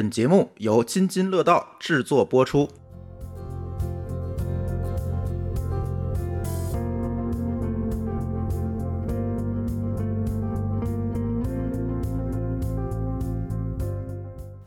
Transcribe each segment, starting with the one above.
本节目由津津乐道制作播出。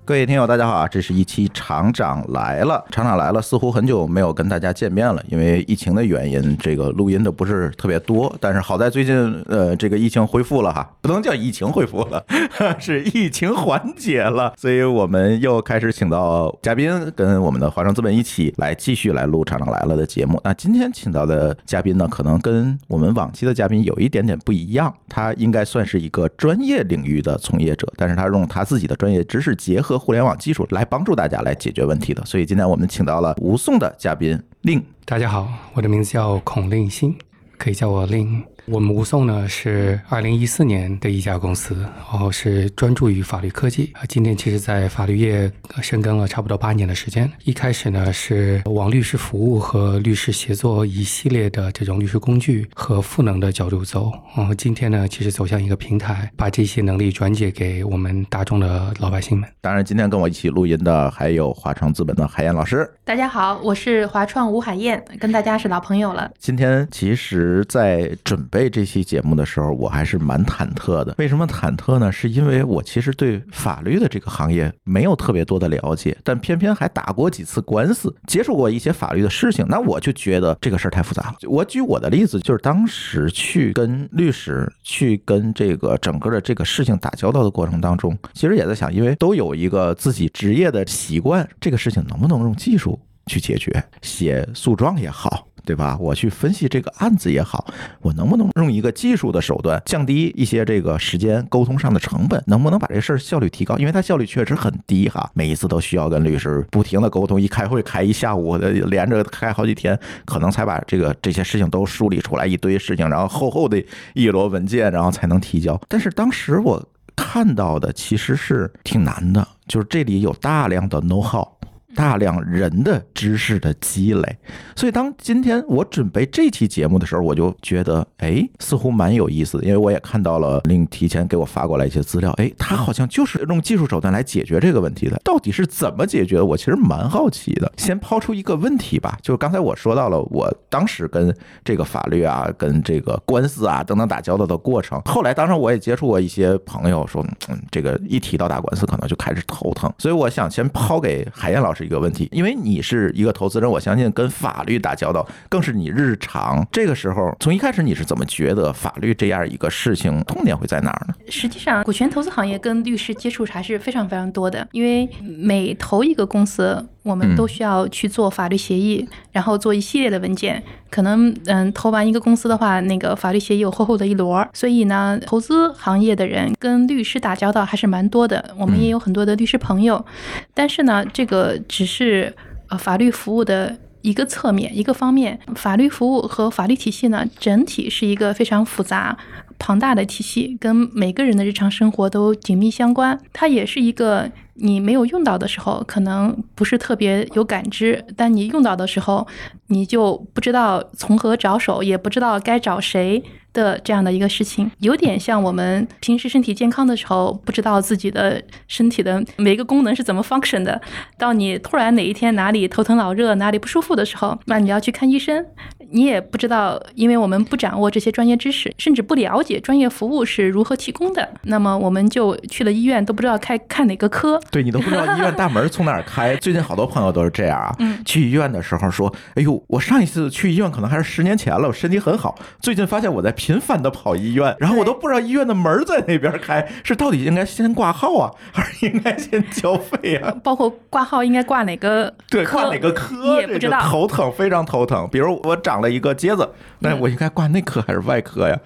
各位听友，大家好啊！这是一期厂长来了，厂长来了，似乎很久没有跟大家见面了，因为疫情的原因，这个录音的不是特别多。但是好在最近，呃，这个疫情恢复了哈，不能叫疫情恢复了，是疫情缓解了，所以我们又开始请到嘉宾，跟我们的华创资本一起来继续来录厂长来了的节目。那今天请到的嘉宾呢，可能跟我们往期的嘉宾有一点点不一样，他应该算是一个专业领域的从业者，但是他用他自己的专业知识结合。和互联网技术来帮助大家来解决问题的，所以今天我们请到了吴颂的嘉宾令。大家好，我的名字叫孔令新，可以叫我令。我们吴颂呢是二零一四年的一家公司，然后是专注于法律科技啊。今天其实，在法律业深耕了差不多八年的时间。一开始呢是往律师服务和律师协作一系列的这种律师工具和赋能的角度走，然后今天呢其实走向一个平台，把这些能力转解给我们大众的老百姓们。当然，今天跟我一起录音的还有华创资本的海燕老师。大家好，我是华创吴海燕，跟大家是老朋友了。今天其实，在准备这期节目的时候，我还是蛮忐忑的。为什么忐忑呢？是因为我其实对法律的这个行业没有特别多的了解，但偏偏还打过几次官司，接触过一些法律的事情。那我就觉得这个事儿太复杂了。我举我的例子，就是当时去跟律师去跟这个整个的这个事情打交道的过程当中，其实也在想，因为都有一个自己职业的习惯，这个事情能不能用技术去解决？写诉状也好。对吧？我去分析这个案子也好，我能不能用一个技术的手段降低一些这个时间沟通上的成本？能不能把这事儿效率提高？因为它效率确实很低哈，每一次都需要跟律师不停的沟通，一开会开一下午，连着开好几天，可能才把这个这些事情都梳理出来一堆事情，然后厚厚的一摞文件，然后才能提交。但是当时我看到的其实是挺难的，就是这里有大量的 know how。大量人的知识的积累，所以当今天我准备这期节目的时候，我就觉得，哎，似乎蛮有意思的，因为我也看到了令提前给我发过来一些资料，哎，他好像就是用技术手段来解决这个问题的，到底是怎么解决？我其实蛮好奇的。先抛出一个问题吧，就是刚才我说到了，我当时跟这个法律啊、跟这个官司啊等等打交道的过程，后来当然我也接触过一些朋友说，嗯，这个一提到打官司，可能就开始头疼，所以我想先抛给海燕老师。一个问题，因为你是一个投资人，我相信跟法律打交道更是你日常。这个时候，从一开始你是怎么觉得法律这样一个事情痛点会在哪儿呢？实际上，股权投资行业跟律师接触还是非常非常多的，因为每投一个公司。我们都需要去做法律协议，然后做一系列的文件。可能嗯，投完一个公司的话，那个法律协议有厚厚的一摞。所以呢，投资行业的人跟律师打交道还是蛮多的。我们也有很多的律师朋友，但是呢，这个只是呃法律服务的一个侧面、一个方面。法律服务和法律体系呢，整体是一个非常复杂。庞大的体系跟每个人的日常生活都紧密相关，它也是一个你没有用到的时候，可能不是特别有感知，但你用到的时候，你就不知道从何着手，也不知道该找谁。的这样的一个事情，有点像我们平时身体健康的时候，不知道自己的身体的每一个功能是怎么 function 的。到你突然哪一天哪里头疼脑热，哪里不舒服的时候，那你要去看医生，你也不知道，因为我们不掌握这些专业知识，甚至不了解专业服务是如何提供的。那么我们就去了医院，都不知道开看哪个科。对你都不知道医院大门从哪儿开。最近好多朋友都是这样啊，去医院的时候说：“哎呦，我上一次去医院可能还是十年前了，我身体很好。最近发现我在。”频繁的跑医院，然后我都不知道医院的门在那边开，是到底应该先挂号啊，还是应该先交费啊？包括挂号应该挂哪个？对，挂哪个科？也不知道，头疼，非常头疼。比如我长了一个疖子，那我应该挂内科还是外科呀？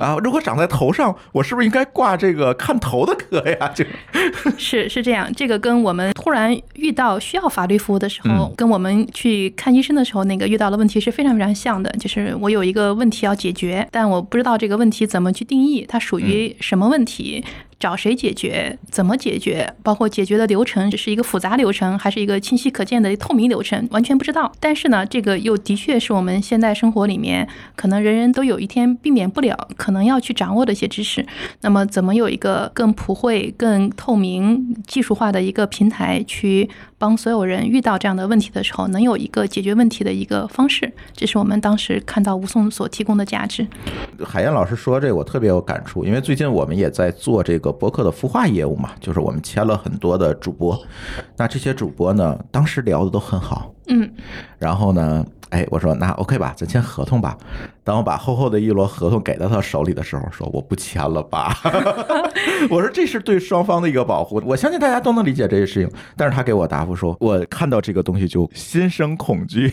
啊，如果长在头上，我是不是应该挂这个看头的科呀？就是是这样，这个跟我们突然遇到需要法律服务的时候，跟我们去看医生的时候那个遇到的问题是非常非常像的。就是我有一个问题要解决，但我。不知道这个问题怎么去定义，它属于什么问题？找谁解决，怎么解决，包括解决的流程是一个复杂流程，还是一个清晰可见的透明流程，完全不知道。但是呢，这个又的确是我们现代生活里面可能人人都有一天避免不了，可能要去掌握的一些知识。那么，怎么有一个更普惠、更透明、技术化的一个平台，去帮所有人遇到这样的问题的时候，能有一个解决问题的一个方式？这是我们当时看到吴颂所提供的价值。海燕老师说这个我特别有感触，因为最近我们也在做这个博客的孵化业务嘛，就是我们签了很多的主播，那这些主播呢，当时聊的都很好，嗯，然后呢，哎，我说那 OK 吧，咱签合同吧。当我把厚厚的一摞合同给到他手里的时候，说我不签了吧。我说这是对双方的一个保护，我相信大家都能理解这些事情。但是他给我答复说，我看到这个东西就心生恐惧。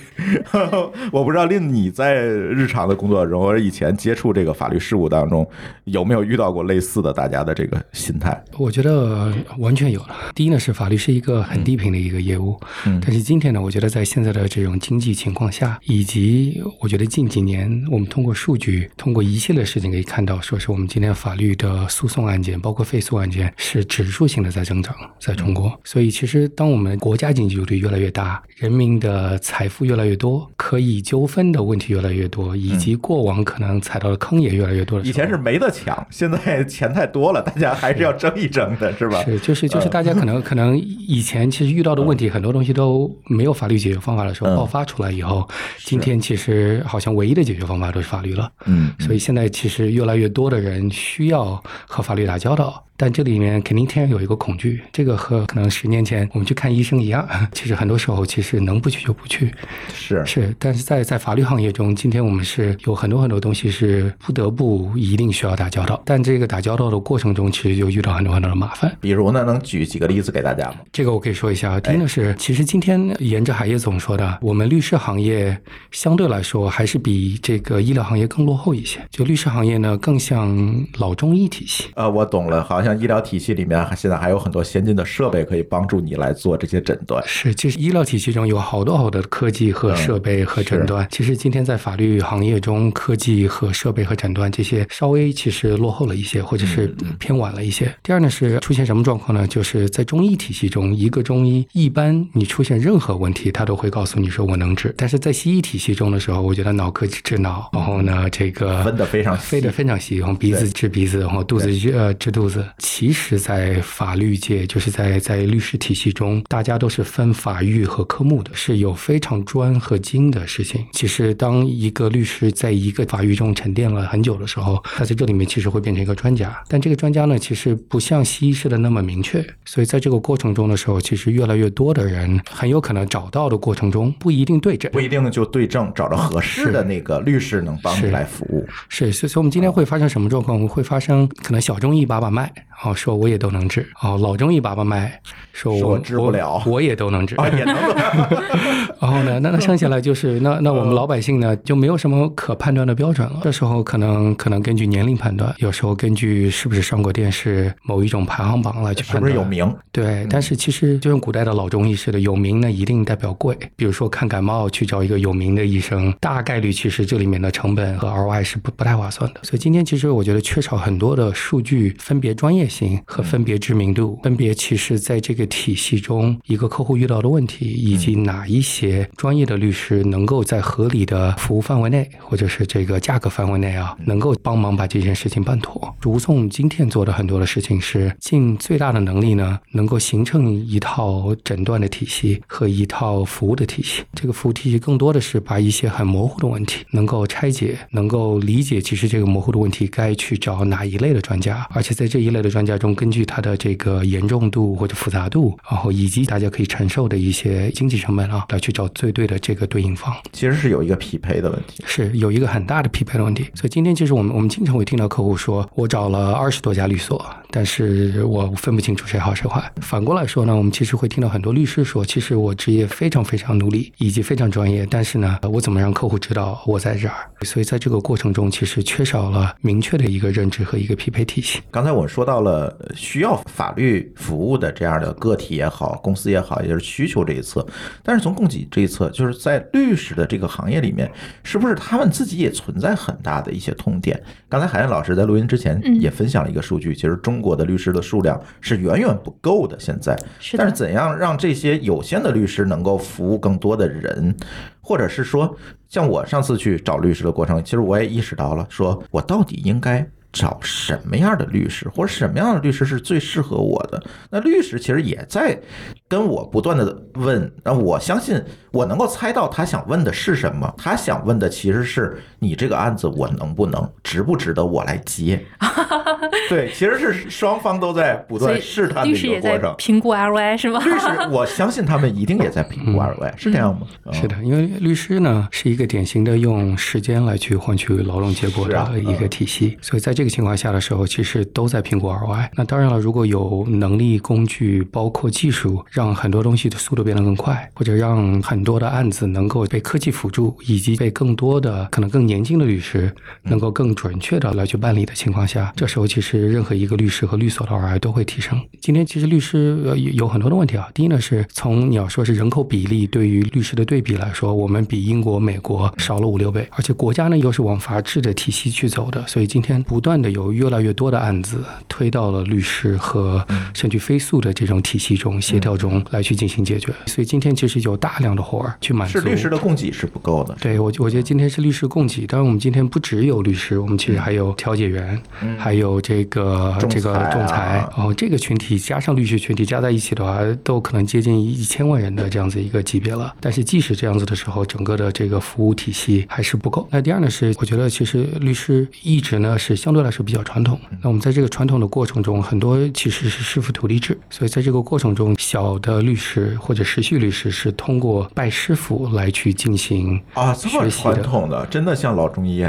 我不知道令你在日常的工作中或者以前接触这个法律事务当中，有没有遇到过类似的大家的这个心态？我觉得完全有了。第一呢，是法律是一个很低频的一个业务，嗯但是今天呢，我觉得在现在的这种经济情况下，以及我觉得近几年我们通过数据，通过一系列事情可以看到，说是我们今天法律的诉讼案件，包括废诉案件，是指数性的在增长，在中国。所以其实当我们国家经济主体越来越大，人民的财富越来越多，可以纠纷的问题越来越多，以及过往可能踩到的坑也越来越多。以前是没得抢，现在钱太多了，大家还是要争一争的，是吧？是，就是就是大家可能可能以前其实遇到的问题很多东西都没有法律解决方法的时候嗯爆发出来以后，今天其实好像唯一的解决方法都是法律了。嗯，所以现在其实越来越多的人需要和法律打交道，但这里面肯定天然有一个恐惧，这个和可能十年前我们去看医生一样，其实很多时候其实能不去就不去。是是，但是在在法律行业中，今天我们是有很多很多东西是不得不一定需要打交道，但这个打交道的过程中，其实就遇到很多很多的麻烦。比如呢，能举几个例子给大家吗？这个我可以说一下。第一呢是，其实今天沿着海业总说的，我们律师行业相对来说还是比这个医疗行业更落后一些。就律师行业呢，更像老中医体系。呃，我懂了，好像医疗体系里面现在还有很多先进的设备可以帮助你来做这些诊断。是，其实医疗体系中有好多好多的科技和设备和诊断。其实今天在法律行业中，科技和设备和诊断这些稍微其实落后了一些，或者是偏晚了一些。第二呢是出现什么状况呢？就是在中医体系中，一个中医一般你出现任何问题，他都会告诉你说我能治。但是在西医体系中的时候，我觉得脑科治脑，然后呢这个分的非常细飞得非常细，然后鼻子治鼻子，然后肚子治呃治肚子。其实，在法律界，就是在在律师体系中，大家都是分法域和科目的，是有非常专和精的事情。其实，当一个律师在一个法域中沉淀了很久的时候，他在这里面其实会变成一个专家。但这个专家呢，其实不像西医式的那么明确，所以在这个过程中的时候，其实越来越多的人很有可能找到的过程中不一定对症，不一定就对症，找着合适的那个律师能帮你是来服务。是，所以所以我们今天会发生什么状况？我们会发生可能小中医把把脉，哦，说我也都能治；哦，老中医把把脉，说我治不了我，我也都能治。啊，也能然后呢，那那剩下来就是那那我们老百姓呢就没有什么可判断的标准了。这时候可能可能根据年龄判断，有时候根据是不是上过电视某一种排行榜来去是判断。不是有名？对，但是其实就像古代的老中医似的，有名呢一定代表贵。比如说看感冒去找一个有名的医生，大概率其实这里面的成本和 ROI 是不不太划算的。所以今天其实我觉得缺少很多的数据分别专业性和分别知名度，分别其实在这个体系中一个客户遇到的问题，以及哪一些专业的律师能够在合理的服务范围内，或者是这个价格范围内啊，能够帮忙把这件事情办妥。如颂今天做的很多的事情是尽最大的能力呢，能够形成一套诊断的体系和一套服务的体系。这个服务体系更多的是把一些很模糊的问题能够拆解，能够理解，其实这个模糊的问题该去找哪一类的专家，而且在这一类的专家中，根据它的这个严重度或者复杂度，然后以及大家可以承受的一些经济成本啊，来去找最对的这个对应方。其实是有一个匹配的问题。是有一个很大的匹配的问题。所以今天其实我们我们经常会听到客户说，我找了二十多家律所，但是我分不清楚谁好谁坏。反过来说呢，我们其实会听到很多律师说，其实我职业非常非常努力，以及非常专业，但是呢，我怎么让客户知道我在这儿？所以在这个过程中，其实缺少了明确的一个认知和一个匹配体系。刚才我说到了呃需要法律服务的这样的个体也好，公司也好，也就是需求这一侧。但是从供给这一侧，就是在律师的这个行业里面，是不是他们自己也存在很大的一些痛点？刚才海燕老师在录音之前嗯也分享了一个数据，其实中中国的律师的数量是远远不够的。现在，是但是怎样让这些有限的律师能够服务更多的人，或者是说，像我上次去找律师的过程，其实我也意识到了，说我到底应该。找什么样的律师，或者什么样的律师是最适合我的？那律师其实也在跟我不断的问，那我相信我能够猜到他想问的是什么。他想问的其实是你这个案子我能不能，值不值得我来接？对，其实是双方都在不断试探的一律师也在个过程。评估 ROI 是吗？律师，我相信他们一定也在评估 ROI，是这样吗？嗯是的，因为律师呢是一个典型的用时间来去换取劳动结果的一个体系，所以在这个情况下的时候，其实都在评估 ROI。那当然了，如果有能力、工具，包括技术，让很多东西的速度变得更快，或者让很多的案子能够被科技辅助，以及被更多的可能更年轻的律师能够更准确的来去办理的情况下，这时候其实任何一个律师和律所的 ROI 都会提升。今天其实律师呃有有很多的问题啊，第一呢是从你要说是人口比例对于律师的对比来说，我们比英国、美国少了五六倍，而且国家呢又是往法治的体系去走的，所以今天不断的有越来越多的案子推到了律师和甚至非诉的这种体系中、协调中来去进行解决。所以今天其实有大量的活儿去满足是律师的供给是不够的。对我，我觉得今天是律师供给。当然，我们今天不只有律师，我们其实还有调解员，还有这个仲这个仲裁。哦，这个群体加上律师群体加在一起的话，都可能接近一千万人的这样子一个级别了。但是即使这样子的时候，整个的这个服务体系还是不够。那第二呢是，我觉得其实律师一直呢是相对来说比较传统。那我们在这个传统的过程中，很多其实是师傅徒弟制，所以在这个过程中，小的律师或者实习律师是通过拜师傅来去进行啊，这么学习传统的，真的像老中医。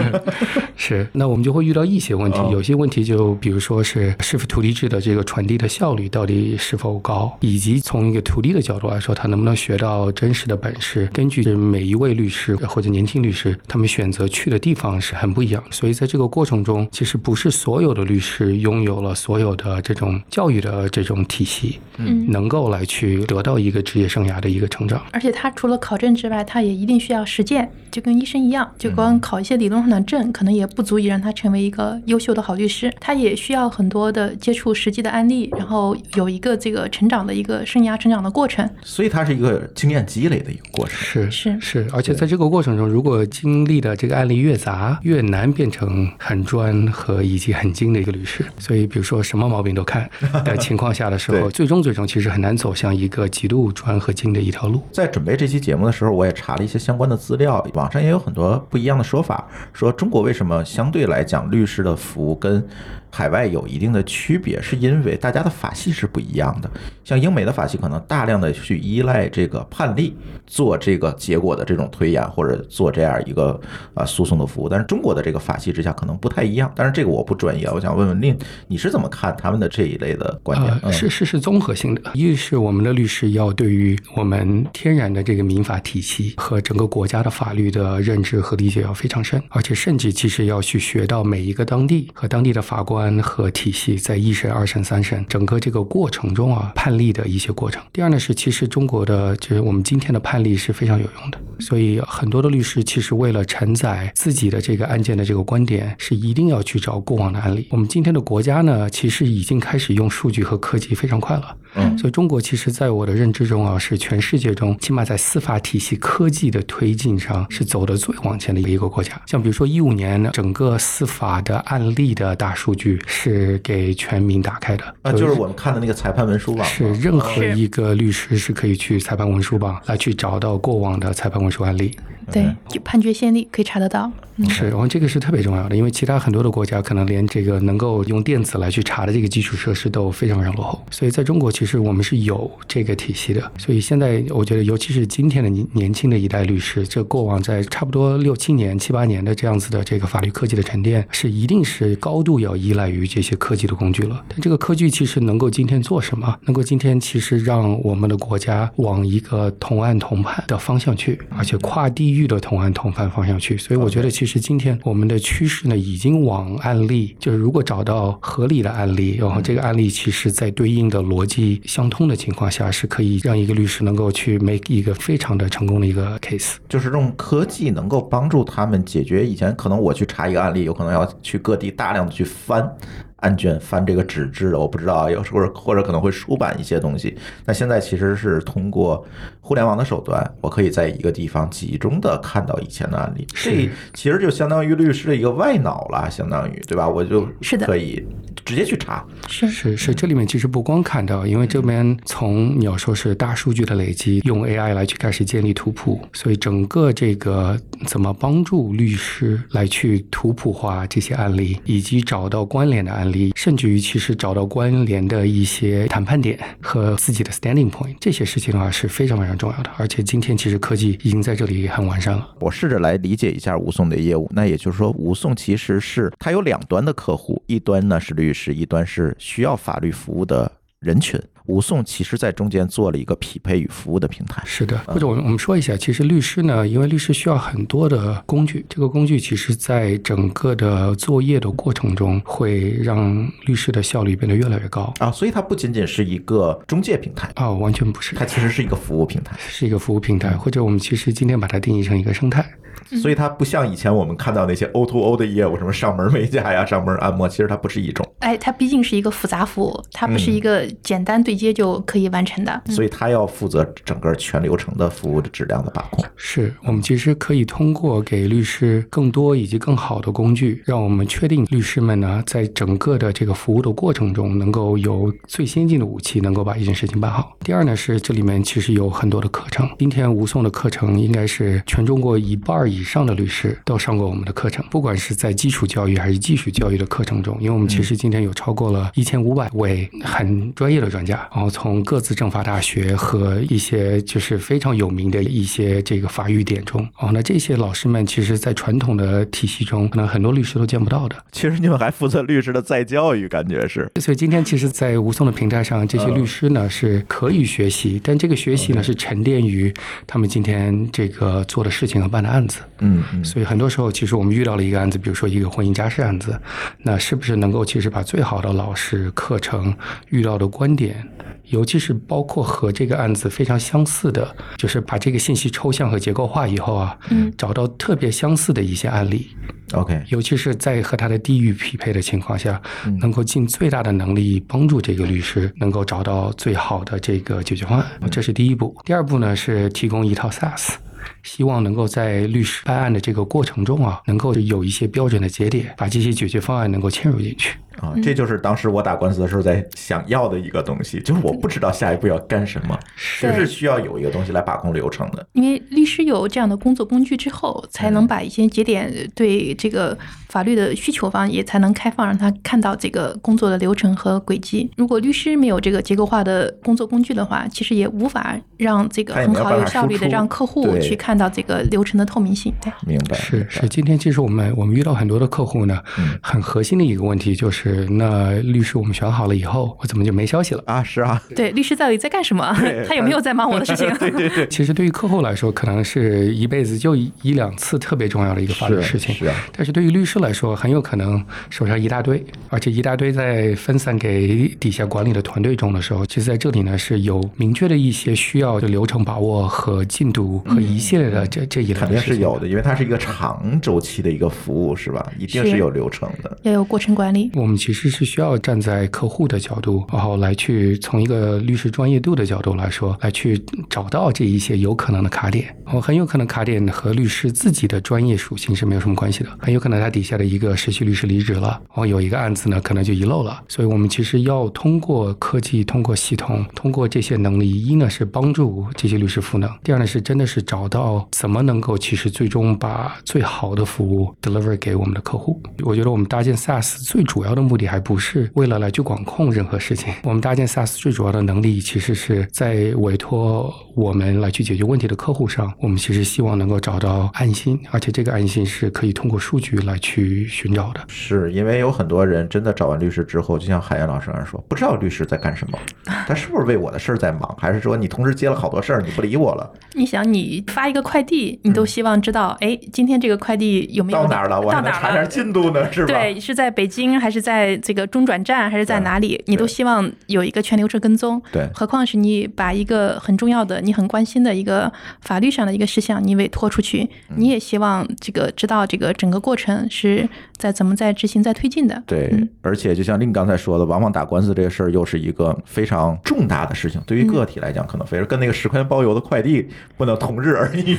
是，那我们就会遇到一些问题，哦有些问题就比如说是师傅徒弟制的这个传递的效率到底是否高，以及从一个徒弟的角度来说，他能不能学到真实的本事。根据每一位律师或者年轻律师，他们选择去的地方是很不一样，所以在这个过程中，其实不是所有的律师拥有了所有的这种教育的这种体系，嗯能能够来去得到一个职业生涯的一个成长。而且他除了考证之外，他也一定需要实践，就跟医生一样，就光考一些理论上的证，可能也不足以让他成为一个优秀的好律师。他也需要很多的接触实际的案例，然后有一个这个成长的一个生涯成长的过程。所以它是一个经验积累的一个过程。是是是，而且在这个过程中，如果经历的这个案例越杂，越难变成很专和以及很精的一个律师。所以，比如说什么毛病都看的情况下的时候，最终最终其实很难走向一个极度专和精的一条路。在准备这期节目的时候，我也查了一些相关的资料，网上也有很多不一样的说法，说中国为什么相对来讲律师的服务跟海外有一定的区别，是因为大家的法系是不一样的。像英美的法系可能大量的去依赖这个判例做这个结果的这种推演，或者做这样一个啊诉讼的服务，但是中国的这个法系之下可能不太一样。但是这个我不专业，我想问问令，你是怎么看他们的这一类的观点？是是是综合性的。一是我们的律师要对于我们天然的这个民法体系和整个国家的法律的认知和理解要非常深，而且甚至其实要去学到每一个当地和当地的法官和体系在一审、二审、三审整个这个过程中啊判例的一些过程。第二呢是，其实中国的就是我们今天的判例是非常有用的，所以很多的律师其实为了承载自己的这个案件的这个观点，是一定要去找过往的案例。我们今天的国家呢，其实已经开始用数据和科技非常快了。嗯所以中国其实在我的认知中啊，是全世界中起码在司法体系科技的推进上是走得最往前的一个国家。像比如说一五年整个司法的案例的大数据是给全民打开的，啊，就是我们看的那个裁判文书网，是任何一个律师是可以去裁判文书网来去找到过往的裁判文书案例。对，就判决先例可以查得到。嗯是，然后这个是特别重要的，因为其他很多的国家可能连这个能够用电子来去查的这个基础设施都非常非常落后，所以在中国其实我们是有这个体系的，所以现在我觉得，尤其是今天的年年轻的一代律师，这过往在差不多六七年、七八年的这样子的这个法律科技的沉淀，是一定是高度要依赖于这些科技的工具了。但这个科技其实能够今天做什么？能够今天其实让我们的国家往一个同案同判的方向去，而且跨地域的同案同犯方向去。所以我觉得，其实今天我们的趋势呢，已经往案例，就是如果找到合理的案例，然后这个案例其实在对应的逻辑相通的情况下，是可以让一个律师能够去 make 一个非常的成功的一个 case。就是用科技能够帮助他们解决以前可能我去查一个案例，有可能要去各地大量的去翻案卷翻这个纸质的，我不知道啊，有时候或者可能会出版一些东西。那现在其实是通过互联网的手段，我可以在一个地方集中的看到以前的案例，这 其实就相当于律师的一个外脑了，相当于对吧？我就是的可以直接去查。是是是，这里面其实不光看到，因为这边从你要说是大数据的累积，用 AI 来去开始建立图谱，所以整个这个怎么帮助律师来去图谱化这些案例，以及找到关联的案例，甚至于其实找到关联的一些谈判点和自己的 standing point，这些事情的话是非常非常重要的。而且今天其实科技已经在这里很完善了。我试着来理解一下吴宋的业务，那也就是说，吴宋其实是它有两端的客户，一端呢是律师，一端是需要法律服务的人群。吴颂其实在中间做了一个匹配与服务的平台。是的，或者我们我们说一下，其实律师呢，因为律师需要很多的工具，这个工具其实在整个的作业的过程中，会让律师的效率变得越来越高啊。所以它不仅仅是一个中介平台啊，完全不是，它其实是一个服务平台，是一个服务平台，或者我们其实今天把它定义成一个生态。所以它不像以前我们看到那些 O to O 的业务，什么上门美甲呀、上门按摩，其实它不是一种。哎，它毕竟是一个复杂服务，它不是一个简单对接就可以完成的。所以它要负责整个全流程的服务的质量的把控。是我们其实可以通过给律师更多以及更好的工具，让我们确定律师们呢，在整个的这个服务的过程中，能够有最先进的武器，能够把一件事情办好。第二呢，是这里面其实有很多的课程。今天吴颂的课程应该是全中国一半以上的律师。都上过我们的课程，不管是在基础教育还是技术教育的课程中，因为我们其实今天有超过了一千五百位很专业的专家，然后从各自政法大学和一些就是非常有名的一些这个法语点中，哦，那这些老师们其实，在传统的体系中，可能很多律师都见不到的。其实你们还负责律师的再教育，感觉是。所以今天其实，在吴松的平台上，这些律师呢是可以学习，但这个学习呢是沉淀于他们今天这个做的事情和办的案子。嗯嗯。所以很多时候，其实我们遇到了一个案子，比如说一个婚姻家事案子，那是不是能够其实把最好的老师、课程遇到的观点，尤其是包括和这个案子非常相似的，就是把这个信息抽象和结构化以后啊，嗯，找到特别相似的一些案例，OK，尤其是在和他的地域匹配的情况下，能够尽最大的能力帮助这个律师能够找到最好的这个解决方案，这是第一步。第二步呢是提供一套 SaaS。希望能够在律师办案的这个过程中啊，能够有一些标准的节点，把这些解决方案能够嵌入进去。啊，这就是当时我打官司的时候在想要的一个东西，就是我不知道下一步要干什么，其实是需要有一个东西来把控流程的。因为律师有这样的工作工具之后，才能把一些节点对这个法律的需求方也才能开放，让他看到这个工作的流程和轨迹。如果律师没有这个结构化的工作工具的话，其实也无法让这个很好有效率的让客户去看到这个流程的透明性。对，明白。是是，今天其实我们我们遇到很多的客户呢，很核心的一个问题就是。是，那律师我们选好了以后，我怎么就没消息了啊？是啊，对，律师到底在干什么？他有没有在忙我的事情？对对对。其实对于客户来说，可能是一辈子就一两次特别重要的一个法律事情。是啊。但是对于律师来说，很有可能手上一大堆，而且一大堆在分散给底下管理的团队中的时候，其实在这里呢是有明确的一些需要的流程把握和进度和一系列的这这一肯定是有的，因为它是一个长周期的一个服务，是吧？一定是有流程的，要有过程管理。我们其实是需要站在客户的角度，然后来去从一个律师专业度的角度来说，来去找到这一些有可能的卡点。哦，很有可能卡点和律师自己的专业属性是没有什么关系的，很有可能他底下的一个实习律师离职了，然后有一个案子呢，可能就遗漏了。所以我们其实要通过科技、通过系统、通过这些能力，一呢是帮助这些律师赋能，第二呢是真的是找到怎么能够其实最终把最好的服务 deliver 给我们的客户。我觉得我们搭建 SaaS 最主要的目的还不是为了来去管控任何事情，我们搭建 SaaS 最主要的能力，其实是在委托我们来去解决问题的客户上，我们其实希望能够找到安心，而且这个安心是可以通过数据来去寻找的。是因为有很多人真的找完律师之后，就像海燕老师说，不知道律师在干什么，他是不是为我的事儿在忙，还是说你同时接了好多事儿，你不理我了？你想，你发一个快递，你都希望知道，哎，今天这个快递有没有到哪儿了？我还能查点进度呢，是吧？对，是在北京还是在？这个中转站还是在哪里，你都希望有一个全流程跟踪。对何况是你把一个很重要的、你很关心的一个法律上的一个事项，你委托出去，嗯你也希望这个知道这个整个过程是在怎么在执行、在推进的。对嗯，而且就像令刚才说的，往往打官司这个事儿又是一个非常重大的事情，对于个体来讲，可能非常跟那个十块钱包邮的快递不能同日而语。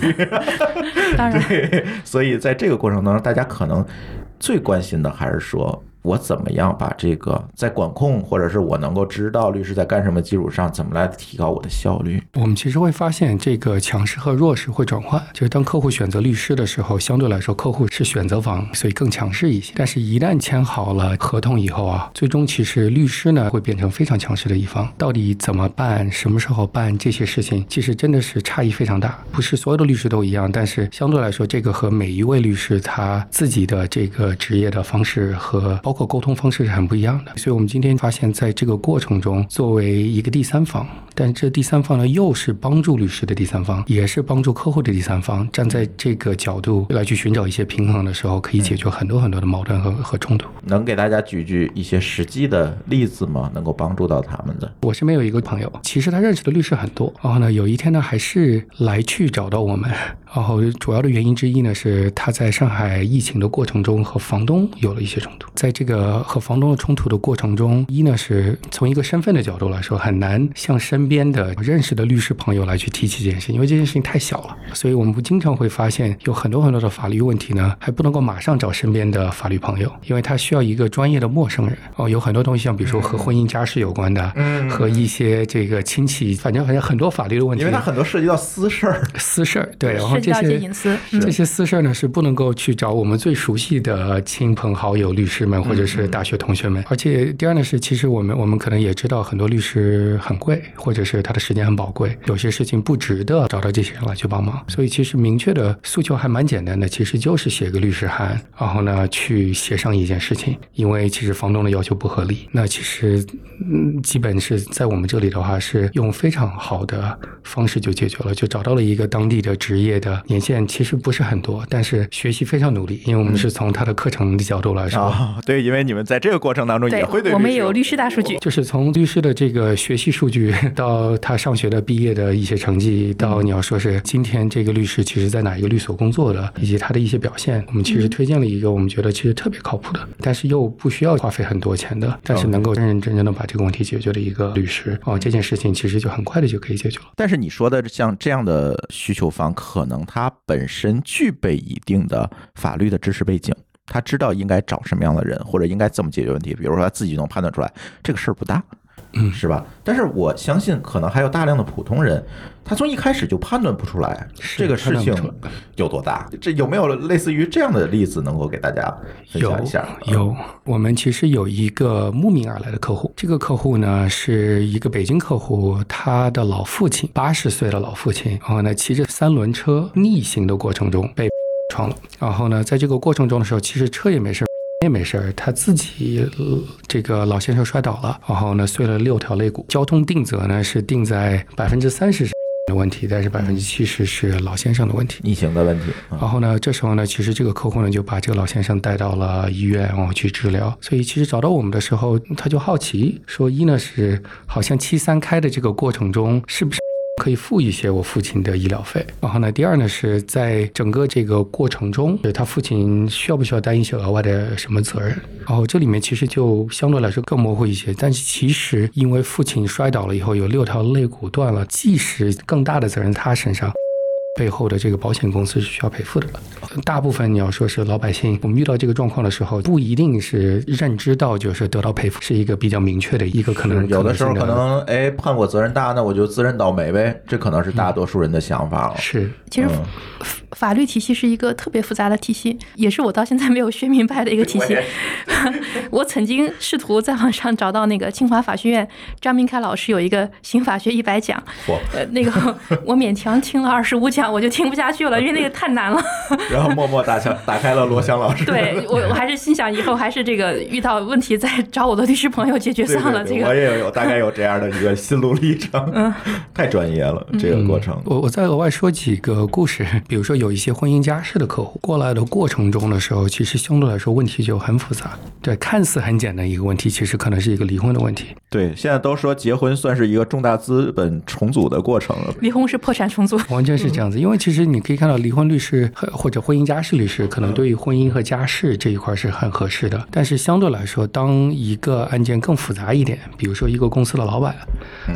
当然，对，所以在这个过程当中，大家可能最关心的还是说。我怎么样把这个在管控，或者是我能够知道律师在干什么基础上，怎么来提高我的效率？我们其实会发现，这个强势和弱势会转换。就是当客户选择律师的时候，相对来说客户是选择方，所以更强势一些。但是，一旦签好了合同以后啊，最终其实律师呢会变成非常强势的一方。到底怎么办，什么时候办这些事情，其实真的是差异非常大。不是所有的律师都一样，但是相对来说，这个和每一位律师他自己的这个职业的方式和包括沟通方式是很不一样的。所以我们今天发现，在这个过程中，作为一个第三方，但这第三方呢，又是帮助律师的第三方，也是帮助客户的第三方，站在这个角度来去寻找一些平衡的时候，可以解决很多很多的矛盾和和冲突。能给大家举举一些实际的例子吗？能够帮助到他们的？我身边有一个朋友，其实他认识的律师很多，然后呢，有一天呢，还是来去找到我们，然后主要的原因之一呢，是他在上海疫情的过程中和房东有了一些冲突，在这个和房东的冲突的过程中，一呢是从一个身份的角度来说，很难向身边的认识的律师朋友来去提起这件事情，因为这件事情太小了，所以我们不经常会发现有很多很多的法律问题呢，还不能够马上找身边的法律朋友，因为他需要一个专业的陌生人哦，有很多东西，像比如说和婚姻家事有关的，嗯和一些这个亲戚，反正反正很多法律的问题，因为它很多涉及到私事儿。私事儿，对，然后这些些隐私。嗯这些私事儿呢是不能够去找我们最熟悉的亲朋好友、律师们或者是大学同学们。而且第二呢是，其实我们我们可能也知道很多律师很贵，或者是他的时间很宝贵，有些事情不值得找到这些人来去帮忙。所以其实明确的诉求还蛮简单的，其实就是写个律师函，然后呢去协商一件事情。因为其实房东的要求不合理，那其实嗯基本是在我们这里的话是用非常好的方式就解决了，就找到了一个当地的职业的年限其实不是很多，但是学习非常努力，因为我们是从他的课程的角度来说。因为你们在这个过程当中对也会对，我们有律师大数据。就是从律师的这个学习数据到他上学的毕业的一些成绩，到你要说是今天这个律师其实在哪一个律所工作的，以及他的一些表现，我们其实推荐了一个我们觉得其实特别靠谱的，但是又不需要花费很多钱的，但是能够认认真真的把这个问题解决的一个律师哦，这件事情其实就很快的就可以解决了。但是你说的像这样的需求方，可能他本身具备一定的法律的知识背景，他知道应该找什么样的人，或者应该怎么解决问题。比如说他自己能判断出来这个事儿不大，嗯是吧？但是我相信，可能还有大量的普通人，他从一开始就判断不出来这个事情有多大。这有没有类似于这样的例子能够给大家分享一下？有，我们其实有一个慕名而来的客户，这个客户呢是一个北京客户，他的老父亲八十岁的老父亲，然后呢骑着三轮车逆行的过程中被撞了，然后呢在这个过程中的时候，其实车也没事儿。也没事儿，他自己、呃这个老先生摔倒了，然后呢碎了六条肋骨。交通定责呢是定在百分之三十的问题，但是百分之七十是老先生的问题。逆行的问题，嗯然后呢，这时候呢，其实这个客户呢就把这个老先生带到了医院，然后去治疗。所以其实找到我们的时候，他就好奇说：一呢是好像七三开的这个过程中，是不是？可以付一些我父亲的医疗费，然后呢，第二呢是在整个这个过程中，他父亲需要不需要担一些额外的什么责任？然后这里面其实就相对来说更模糊一些，但是其实因为父亲摔倒了以后有六条肋骨断了，即使更大的责任他身上。背后的这个保险公司是需要赔付的。大部分你要说是老百姓，我们遇到这个状况的时候，不一定是认知到就是得到赔付是一个比较明确的一个可能。有的时候可可能哎判我责任大，那我就自认倒霉呗，这可能是大多数人的想法了。是其实嗯法法律体系是一个特别复杂的体系，也是我到现在没有学明白的一个体系。我曾经试图在网上找到那个清华法学院张明凯老师有一个刑法学一百讲，嚯呃，那个我勉强听了二十五讲，讲，我就听不下去了，因为那个太难了。然后默默打开 打开了罗翔老师。对 我，我还是心想以后还是这个遇到问题再找我的律师朋友解决算了。这个我也有大概有这样的一个心路历程。嗯，太专业了这个过程。我我再额外说几个故事，比如说有一些婚姻家事的客户过来的过程中的时候，其实相对来说问题就很复杂。对，看似很简单一个问题，其实可能是一个离婚的问题。对，现在都说结婚算是一个重大资本重组的过程了，离婚是破产重组，完全是这样子。因为其实你可以看到，离婚律师或者婚姻家事律师，可能对于婚姻和家事这一块是很合适的。但是相对来说，当一个案件更复杂一点，比如说一个公司的老板，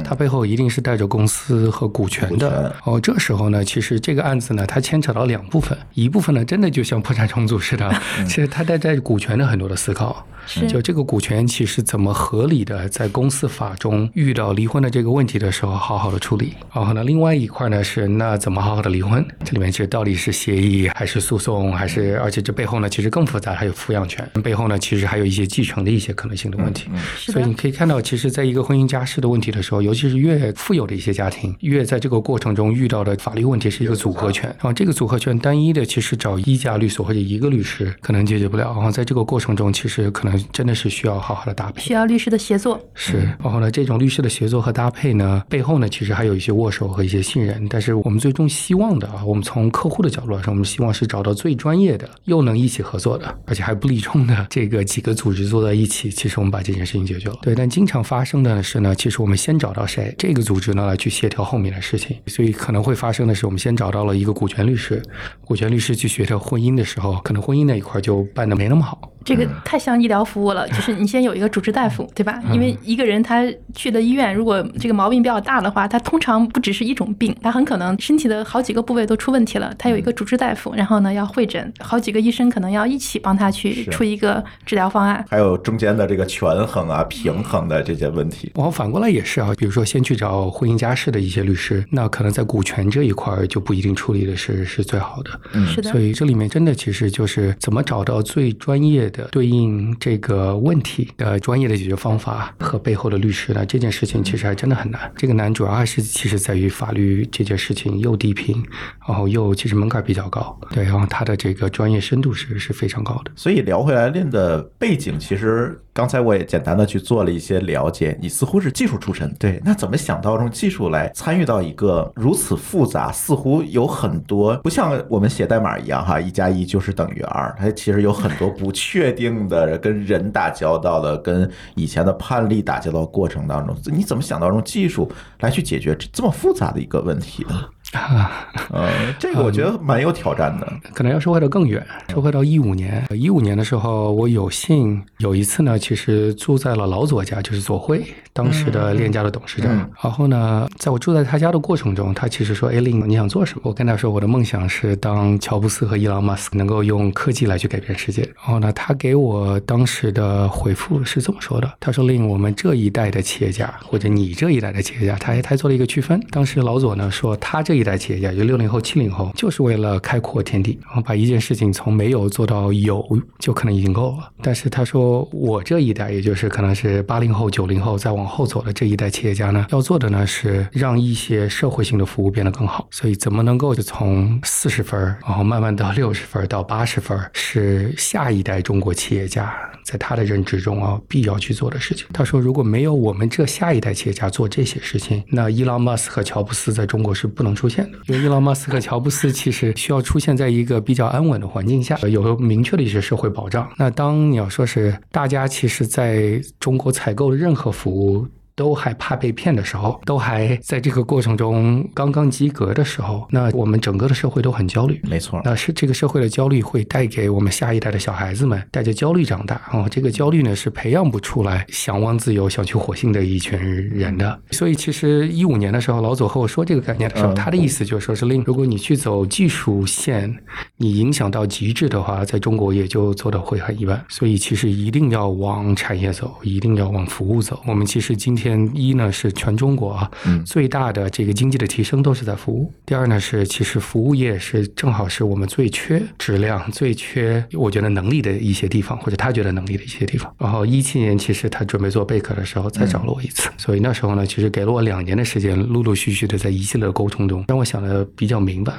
他背后一定是带着公司和股权的。哦，这时候呢，其实这个案子呢，它牵扯到两部分，一部分呢，真的就像破产重组似的，其实它带着股权的很多的思考。就这个股权其实怎么合理的在公司法中遇到离婚的这个问题的时候好好的处理，然后呢，另外一块呢是那怎么好好的离婚？这里面其实到底是协议还是诉讼，还是而且这背后呢其实更复杂，还有抚养权，背后呢其实还有一些继承的一些可能性的问题。所以你可以看到，其实在一个婚姻家事的问题的时候，尤其是越富有的一些家庭，越在这个过程中遇到的法律问题是一个组合拳，然后这个组合拳单一的其实找一家律所或者一个律师可能解决不了，然后在这个过程中其实可能。真的是需要好好的搭配，需要律师的协作。是，然后呢，这种律师的协作和搭配呢，背后呢，其实还有一些握手和一些信任。但是我们最终希望的啊，我们从客户的角度来说，我们希望是找到最专业的，又能一起合作的，而且还不立冲的这个几个组织坐在一起，其实我们把这件事情解决了。对，但经常发生的是呢，其实我们先找到谁，这个组织呢来去协调后面的事情。所以可能会发生的是，我们先找到了一个股权律师，股权律师去协调婚姻的时候，可能婚姻那一块就办的没那么好。这个太像医疗服务了，就是你先有一个主治大夫，对吧？因为一个人他去的医院，如果这个毛病比较大的话，他通常不只是一种病，他很可能身体的好几个部位都出问题了。他有一个主治大夫，然后呢要会诊，好几个医生可能要一起帮他去出一个治疗方案。还有中间的这个权衡啊、平衡的这些问题。然后反过来也是啊，比如说先去找婚姻家事的一些律师，那可能在股权这一块就不一定处理的是是最好的。嗯，是的。所以这里面真的其实就是怎么找到最专业的对应。这这个问题的专业的解决方法和背后的律师呢，这件事情其实还真的很难。这个难主要还是其实在于法律这件事情又低频，然后又其实门槛比较高，对，然后它的这个专业深度是是非常高的。所以聊回来，练的背景其实。刚才我也简单的去做了一些了解，你似乎是技术出身，对？那怎么想到用技术来参与到一个如此复杂，似乎有很多不像我们写代码一样哈，一加一就是等于二，它其实有很多不确定的，跟人打交道的，跟以前的判例打交道过程当中，你怎么想到用技术来去解决这么复杂的一个问题呢？啊，呃，这个我觉得蛮有挑战的。可能要收回到更远，收回到一五年，一五年的时候，我有幸有一次呢，其实住在了老左家，就是左晖当时的链家的董事长。然后呢，在我住在他家的过程中，他其实说：“哎，林，你想做什么？”我跟他说：“我的梦想是当乔布斯和伊朗马斯克能够用科技来去改变世界。”然后呢，他给我当时的回复是这么说的：“他说，令我们这一代的企业家，或者你这一代的企业家，他还他做了一个区分。当时老左呢说，他这一代企业家，就六零后、七零后，就是为了开阔天地，然后把一件事情从没有做到有，就可能已经够了。但是他说，我这一代，也就是可能是八零后、九零后再往后走的这一代企业家呢，要做的呢是让一些社会性的服务变得更好。所以，怎么能够就从四十分，然后慢慢到六十分，到八十分，是下一代中国企业家在他的认知中啊必要去做的事情。他说，如果没有我们这下一代企业家做这些事情，那伊朗马斯和乔布斯在中国是不能出出现的。因为伊隆马斯克、乔布斯其实需要出现在一个比较安稳的环境下，有明确的一些社会保障。那当你要说是大家其实在中国采购任何服务。都还怕被骗的时候，都还在这个过程中刚刚及格的时候，那我们整个的社会都很焦虑。没错，那是这个社会的焦虑会带给我们下一代的小孩子们带着焦虑长大啊。这个焦虑呢是培养不出来向往自由、想去火星的一群人的。所以其实一五年的时候，老左和我说这个概念的时候，他的意思就是说是令如果你去走技术线，你影响到极致的话，在中国也就做的会很一般。所以其实一定要往产业走，一定要往服务走。我们其实今天。天一呢是全中国啊嗯最大的这个经济的提升都是在服务。第二呢是其实服务业是正好是我们最缺质量、最缺我觉得能力的一些地方，或者他觉得能力的一些地方。然后一七年其实他准备做贝壳的时候再找了我一次，所以那时候呢其实给了我两年的时间，陆陆续续的在一系列的沟通中，让我想的比较明白。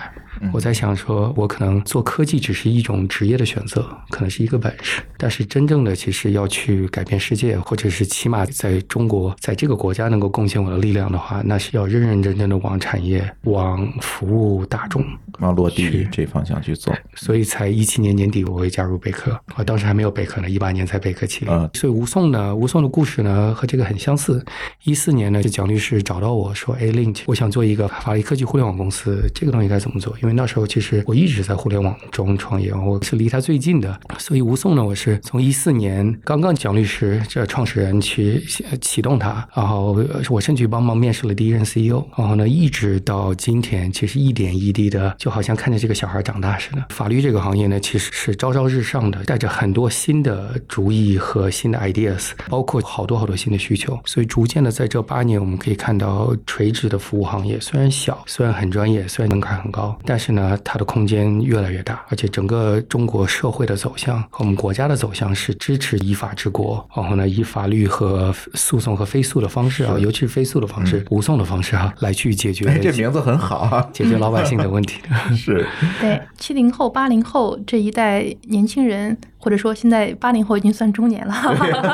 我在想说，我可能做科技只是一种职业的选择，可能是一个本事，但是真正的其实要去改变世界，或者是起码在中国，在这个国家能够贡献我的力量的话，那是要认认真真的往产业、往服务大众。往落地这方向去走。所以才一七年年底我会加入贝壳，我当时还没有贝壳呢，一八年才贝壳起所以吴颂呢，吴颂的故事呢和这个很相似。一四年呢，就蒋律师找到我说：“哎，Link，我想做一个法律科技互联网公司，这个东西该怎么做？”因为那时候其实我一直在互联网中创业，我是离他最近的。所以吴颂呢，我是从一四年刚刚蒋律师这创始人去呃启动它，然后我甚至帮忙面试了第一任 CEO，然后呢，一直到今天，其实一点一滴的，就好像看着这个小孩长大似的。法律这个行业呢，其实是朝朝日上的，带着很多新的主意和新的 ideas，包括好多好多新的需求。所以逐渐的，在这八年，我们可以看到垂直的服务行业虽然小，虽然很专业，虽然门槛很高，但是呢，它的空间越来越大，而且整个中国社会的走向和我们国家的走向是支持依法治国，然后呢，以法律和诉讼和非诉的方式啊，尤其是飞速的方式、无送的方式啊，来去解决哎，这名字很好啊。解决老百姓的问题。是，对，七零后、八零后这一代年轻人，或者说现在八零后已经算中年了，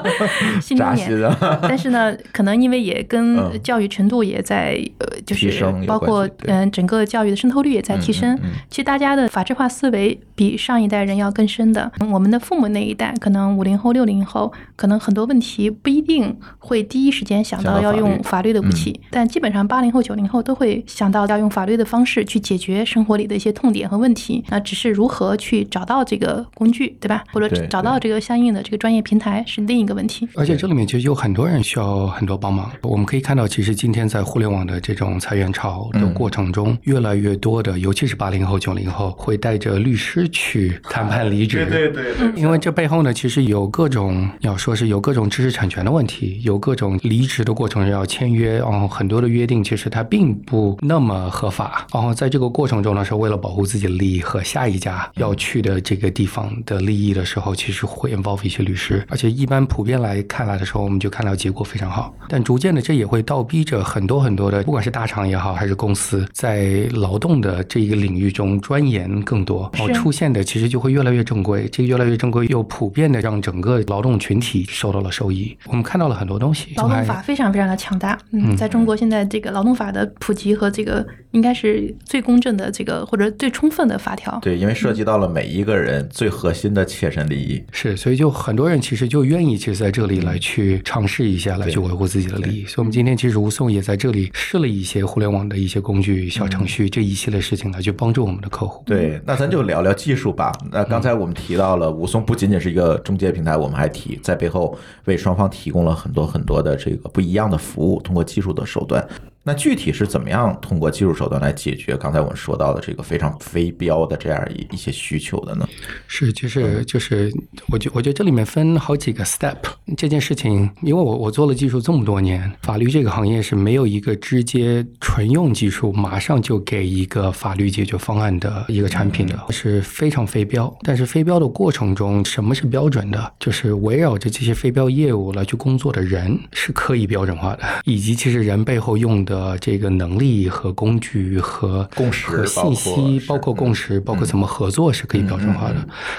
新中年。扎心啊。但是呢，可能因为也跟嗯教育程度也在呃，就是包括嗯整个教育的渗透率也在提升。嗯嗯嗯其实大家的法制化思维比上一代人要更深的。我们的父母那一代，可能五零后、六零后，可能很多问题不一定会第一时间想到要用法律的武器，但基本上八零后、九零后都会想到要用法律的方式去解决生活里的一些痛点和问题。那只是如何去找到这个工具，对吧？或者对找到这个相应的这个专业平台是另一个问题。而且这里面其实有很多人需要很多帮忙。我们可以看到，其实今天在互联网的这种裁员潮的过程中，越来越多的，尤其是八零后、九零后，会带着律师去谈判离职。对对对，因为这背后呢，其实有各种要说是有各种知识产权的问题，有各种离职的过程要签约，然后很多的约定其实它并不那么合法。然后在这个过程中呢，是为了保护自己的利益和下一家要去的这个地方的利益的时候，其实会 involve 一些律师，而且一般普遍来看来的时候，我们就看到结果非常好。但逐渐的，这也会倒逼着很多很多的，不管是大厂也好，还是公司，在劳动的这一个领域中钻研更多，然后出现的其实就会越来越正规。这个越来越正规，又普遍的让整个劳动群体受到了受益。我们看到了很多东西，劳动法非常非常的强大，嗯，在中国现在这个劳动法的普及和这个应该是最公正的这个或者最充分的法条。对，因为涉及到了每一个人最核心的切身利益。是，所以就很多人其实就愿意其实在这里来去尝试一下，来去维护自己的利益。所以，我们今天其实吴松也在这里试了一些互联网的一些工具、小程序这一系列事情来去帮助我们的客户。对，那咱就聊聊技术吧。那刚才我们提到了吴松不仅仅是一个中介平台，我们还提在背后为双方提供了很多很多的这个不一样的服务，通过技术的手段。那具体是怎么样通过技术手段来解决刚才我们说到的这个非常非标的这样一一些需求的呢？是，就是就是，我觉我觉得这里面分好几个 step。这件事情，因为我我做了技术这么多年，法律这个行业是没有一个直接纯用技术马上就给一个法律解决方案的一个产品的，是非常非标。但是非标的过程中，什么是标准的？就是围绕着这些非标业务来去工作的人是可以标准化的，以及其实人背后用的这个能力和工具和共识和信息，包括共识，包括怎么合作是可以标准化的。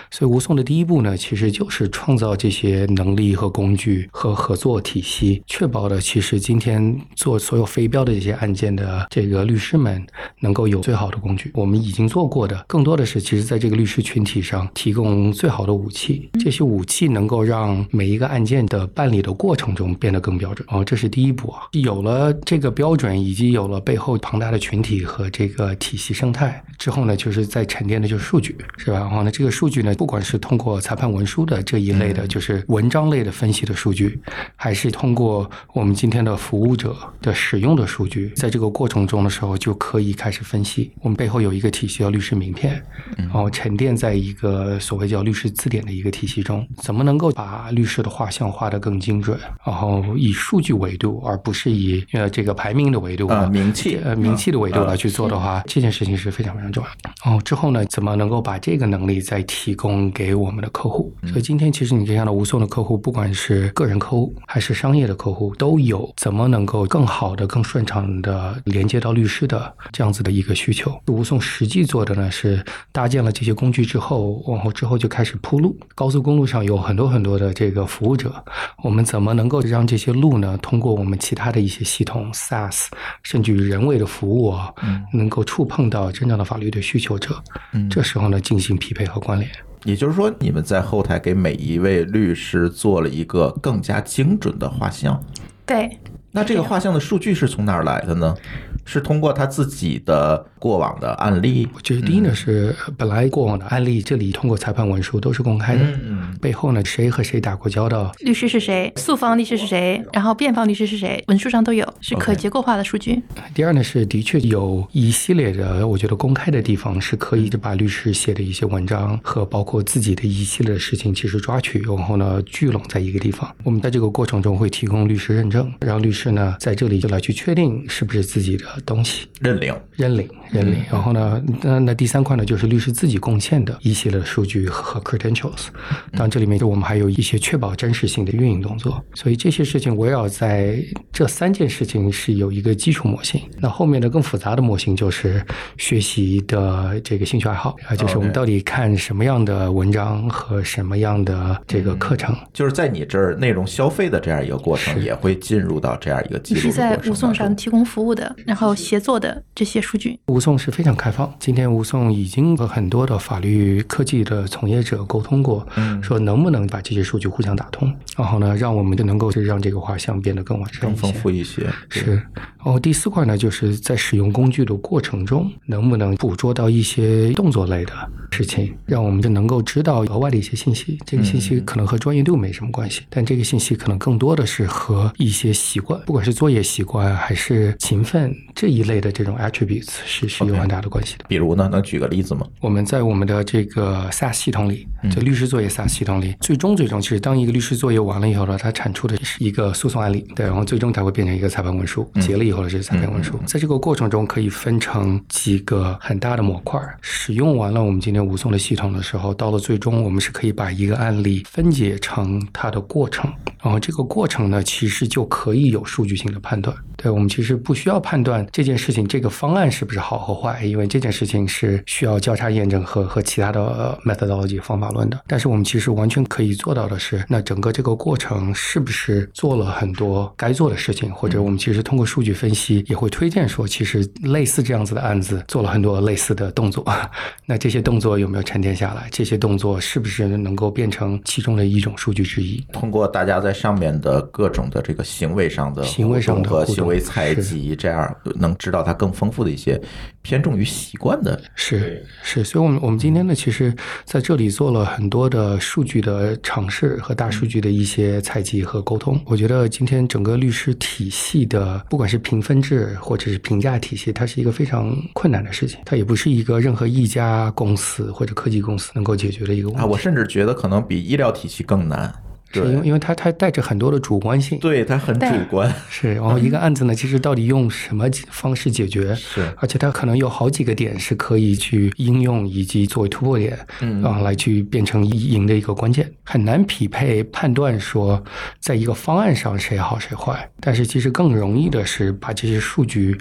所以吴宋的第一步呢，其实就是创造这些能力和工具和合作体系，确保了其实今天做所有非标的这些案件的这个律师们能够有最好的工具。我们已经做过的，更多的是其实在这个律师群体上提供最好的武器，这些武器能够让每一个案件的办理的过程中变得更标准。哦，这是第一步啊。有了这个标准。准，以及有了背后庞大的群体和这个体系生态之后呢，就是在沉淀的就是数据，是吧？然后呢，这个数据呢，不管是通过裁判文书的这一类的，就是文章类的分析的数据，还是通过我们今天的服务者的使用的数据，在这个过程中的时候，就可以开始分析。我们背后有一个体系叫律师名片，然后沉淀在一个所谓叫律师字典的一个体系中，怎么能够把律师的画像画得更精准？然后以数据维度，而不是以呃这个排名的维度啊名气呃名气的维度啊来去做的话，这件事情是非常非常重要。然后之后呢，怎么能够把这个能力再提供给我们的客户？所以今天其实你这样的无送的客户，不管是个人客户还是商业的客户，都有怎么能够更好的、更顺畅的连接到律师的这样子的一个需求。无送实际做的呢是搭建了这些工具之后，往后之后就开始铺路。高速公路上有很多很多的这个服务者，我们怎么能够让这些路呢，通过我们其他的一些系统 SaaS，甚至于人为的服务啊，能够触碰到真正的法律的需求者。嗯这时候呢，进行匹配和关联。也就是说，你们在后台给每一位律师做了一个更加精准的画像。对，那这个画像的数据是从哪儿来的呢？是通过他自己的过往的案例。我觉得第一呢是本来过往的案例，这里通过裁判文书都是公开的，嗯背后呢谁和谁打过交道，律师是谁，诉方律师是谁，然后辩方律师是谁，文书上都有，是可结构化的数据。第二呢是的确有一系列的，我觉得公开的地方是可以把律师写的一些文章和包括自己的一系列的事情，其实抓取，然后呢聚拢在一个地方。我们在这个过程中会提供律师认证，让律师呢在这里就来去确定是不是自己的东西。认领。认领，认领。然后呢，那那第三块呢，就是律师自己贡献的一系列的数据和 credentials。当然，这里面就我们还有一些确保真实性的运营动作。所以这些事情围绕在这三件事情是有一个基础模型。那后面的更复杂的模型就是学习的这个兴趣爱好啊，就是我们到底看什么样的文章和什么样的这个课程。就是在你这儿内容消费的这样一个过程，也会进入到这样一个记录的是在过程无送上提供服务的，然后协作的这些数据。吴颂是非常开放。今天吴颂已经和很多的法律科技的从业者沟通过，嗯说能不能把这些数据互相打通，然后呢，让我们就能够让这个画像变得更完善更丰。富一些。是，然后第四块呢，就是在使用工具的过程中，能不能捕捉到一些动作类的事情，让我们就能够知道额外的一些信息。这个信息可能和专业度没什么关系，但这个信息可能更多的是和一些习惯，不管是作业习惯还是勤奋这一类的这种 attributes 是是有很大的关系的。比如呢，能举个例子吗？我们在我们的这个 SaaS 系统里，就律师作业 SaaS 系统里，最终最终，其实当一个律师作业完了以后呢，它产出的是一个诉讼案例，对，然后最终它会变成一个裁判文书，结了以后的这是裁判文书。在这个过程中，可以分成几个很大的模块儿。使用完了我们今天吴颂的系统的时候，到了最终，我们是可以把一个案例分解成它的过程，然后这个过程呢，其实就可以有数据性的判断。对我们其实不需要判断这件事情这个方案是不是好和坏，因为这件事情是需要交叉验证和和其他的呃 methodology 方法论的。但是我们其实完全可以做到的是，那整个这个过程是不是做了很多该做的事情，或者我们其实通过数据分析也会推荐说，其实类似这样子的案子做了很多类似的动作，那这些动作有没有沉淀下来？这些动作是不是能够变成其中的一种数据之一？通过大家在上面的各种的这个行为上的行为上的互动和行为采集，这样能知道它更丰富的一些偏重于习惯的。是是，所以，我们我们今天呢，其实在这里做了很多的数据的尝试和大数据的一些采集和沟通。我觉得今天整个律师体系的，不管是评分制或者是评价体系，它是一个非常困难的事情，它也不是一个任何一家公司或者科技公司能够解决的一个问题。啊，我甚至觉得可能比医疗体系更难。对，是因为因为它它带着很多的主观性。对，它很主观。是，然后一个案子呢，其实到底用什么方式解决？是而且它可能有好几个点是可以去应用以及作为突破点，嗯然后来去变成赢的一个关键，很难匹配判断说在一个方案上谁好谁坏。但是其实更容易的是把这些数据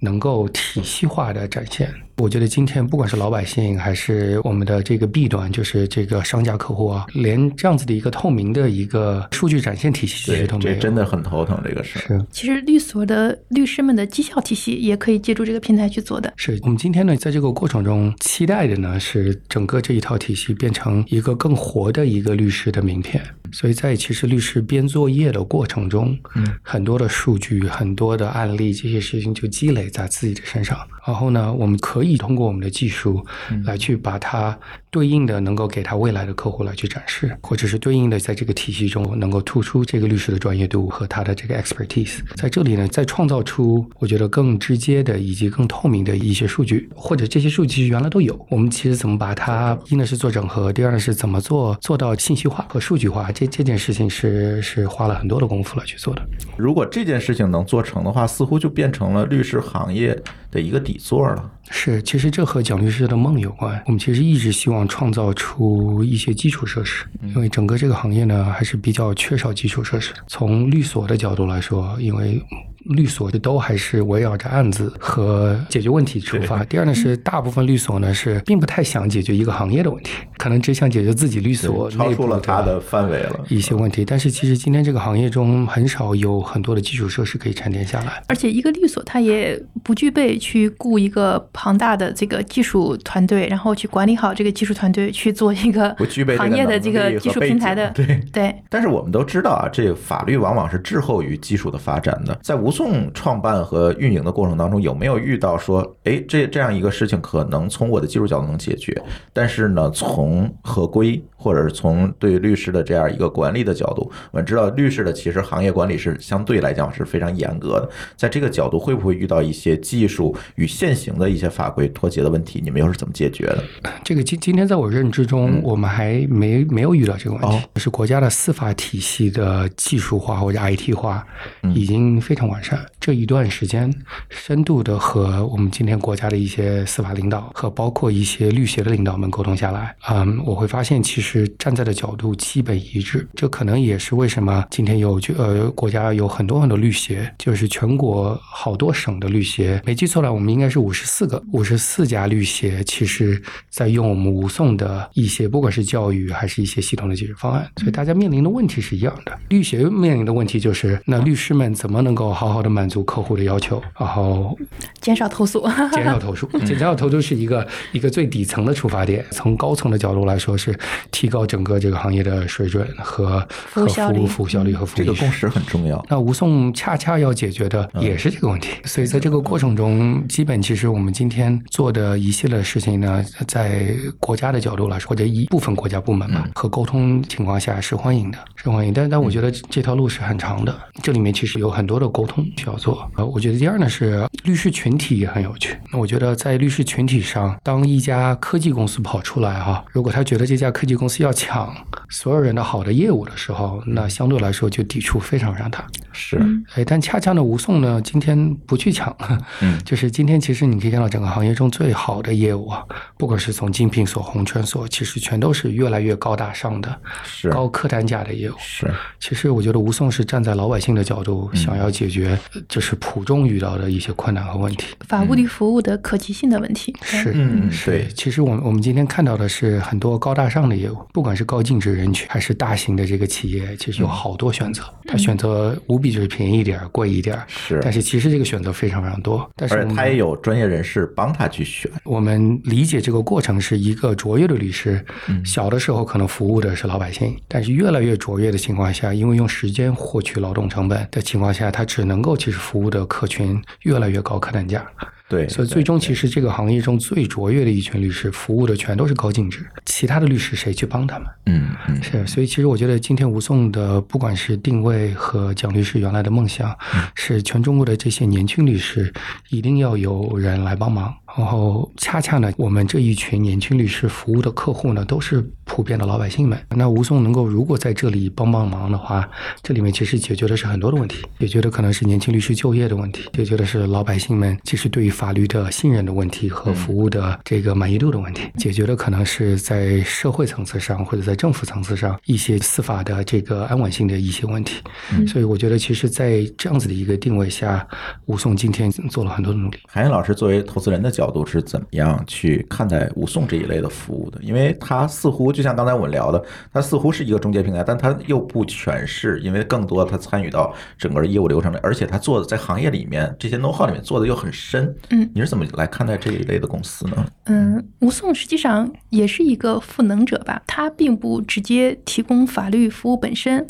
能够体系化的展现。我觉得今天不管是老百姓还是我们的这个 B 端，就是这个商家客户啊，连这样子的一个透明的一个数据展现体系其对实都，没有。这真的很头疼这个事。是其实律所的律师们的绩效体系也可以借助这个平台去做的。是我们今天呢，在这个过程中期待的呢，是整个这一套体系变成一个更活的一个律师的名片。所以在其实律师编作业的过程中，嗯，很多的数据、很多的案例，这些事情就积累在自己的身上。然后呢，我们可以通过我们的技术来去把它对应的能够给他未来的客户来去展示，或者是对应的在这个体系中能够突出这个律师的专业度和他的这个 expertise。在这里呢，再创造出我觉得更直接的以及更透明的一些数据，或者这些数据其实原来都有，我们其实怎么把它一呢是做整合，第二呢是怎么做做到信息化和数据化，这这件事情是是花了很多的功夫来去做的。如果这件事情能做成的话，似乎就变成了律师行业的一个底座了。是，其实这和蒋律师的梦有关。我们其实一直希望创造出一些基础设施，因为整个这个行业呢还是比较缺少基础设施。从律所的角度来说，因为律所都还是围绕着案子和解决问题出发。第二呢是大部分律所呢是并不太想解决一个行业的问题，可能只想解决自己律所超出了它的范围了。一些问题。但是其实今天这个行业中很少有很多的基础设施可以沉淀下来。而且一个律所它也不具备去雇一个庞大的这个技术团队，然后去管理好这个技术团队，去做一个不具备行业的这个技术平台的。对对，但是我们都知道啊，这个法律往往是滞后于技术的发展的。在吴宋创办和运营的过程当中，有没有遇到说，哎，这这样一个事情可能从我的技术角度能解决，但是呢，从合规或者是从对律师的这样一个管理的角度，我们知道律师的其实行业管理是相对来讲是非常严格的。在这个角度，会不会遇到一些技术与现行的一些法规脱节的问题？你们又是怎么解决的？这个今今天在我认知中，我们还没没有遇到这个问题哦。是国家的司法体系的技术化或者 IT 化已经非常完善。这一段时间，深度的和我们今天国家的一些司法领导和包括一些律协的领导们沟通下来，嗯，我会发现其实站在的角度基本一致。这可能也是为什么今天有就呃国家有很多很多律协，就是全国好多省的律协，没记错了，我们应该是五十四个，五十四家律协，其实在用我们吴宋的一些，不管是教育还是一些系统的解决方案，所以大家面临的问题是一样的。律协面临的问题就是，那律师们怎么能够好好的满足客户的要求，然后减少投诉。减少投诉，减少投诉是一个一个最底层的出发点。从高层的角度来说，是提高整个这个行业的水准和和服务效率服务效率和服务这个共识很重要。那吴宋恰恰要解决的也是这个问题，所以在这个过程中，基本其实我们今天做的一系列事情呢，在国家的角度来说，或者一部分国家部门吧，和沟通情况下是欢迎的，是欢迎。但但我觉得这条路是很长的，这里面其实有很多的沟通需要做。呃，我觉得第二呢是律师群体也很有趣。那我觉得在律师群体上，当一家科技公司跑出来哈、如果他觉得这家科技公司要抢所有人的好的业务的时候，那相对来说就抵触非常非常大。是，哎，但恰恰呢，吴宋呢，今天不去抢，嗯 就是今天其实你可以看到整个行业中最好的业务啊，不管是从精品所、红圈所，其实全都是越来越高大上的、是高客单价的业务。是，其实我觉得吴宋是站在老百姓的角度，想要解决呃就是普众遇到的一些困难和问题。法务律服务的可及性的问题。是，嗯是对其实我们我们今天看到的是很多高大上的业务，不管是高净值人群还是大型的这个企业，其实有好多选择。他选择无比就是便宜一点儿、贵一点儿，是但是其实这个选择非常非常多。但是他也有专业人士帮他去选。我们理解这个过程是一个卓越的律师，小的时候可能服务的是老百姓，但是越来越卓越的情况下，因为用时间获取劳动成本的情况下，他只能够其实服务的客群越来越高客单价。对，所以最终其实这个行业中最卓越的一群律师，服务的全都是高净值，其他的律师谁去帮他们？嗯嗯是，所以其实我觉得今天吴宋的不管是定位和蒋律师原来的梦想，是全中国的这些年轻律师一定要有人来帮忙。然后恰恰呢，我们这一群年轻律师服务的客户呢，都是普遍的老百姓们。那吴松能够如果在这里帮帮忙的话，这里面其实解决的是很多的问题，解决的可能是年轻律师就业的问题，解决的是老百姓们其实对于法律的信任的问题和服务的这个满意度的问题，解决的可能是在社会层次上或者在政府层次上一些司法的这个安稳性的一些问题。所以我觉得，其实，在这样子的一个定位下，吴松今天做了很多的努力。韩岩老师作为投资人的角角度是怎么样去看待吴送这一类的服务的？因为它似乎就像刚才我们聊的，它似乎是一个中介平台，但它又不全是，因为更多它参与到整个业务流程里，而且它做的在行业里面这些 know how 里面做的又很深。嗯，你是怎么来看待这一类的公司呢？嗯，吴送实际上也是一个赋能者吧，它并不直接提供法律服务本身。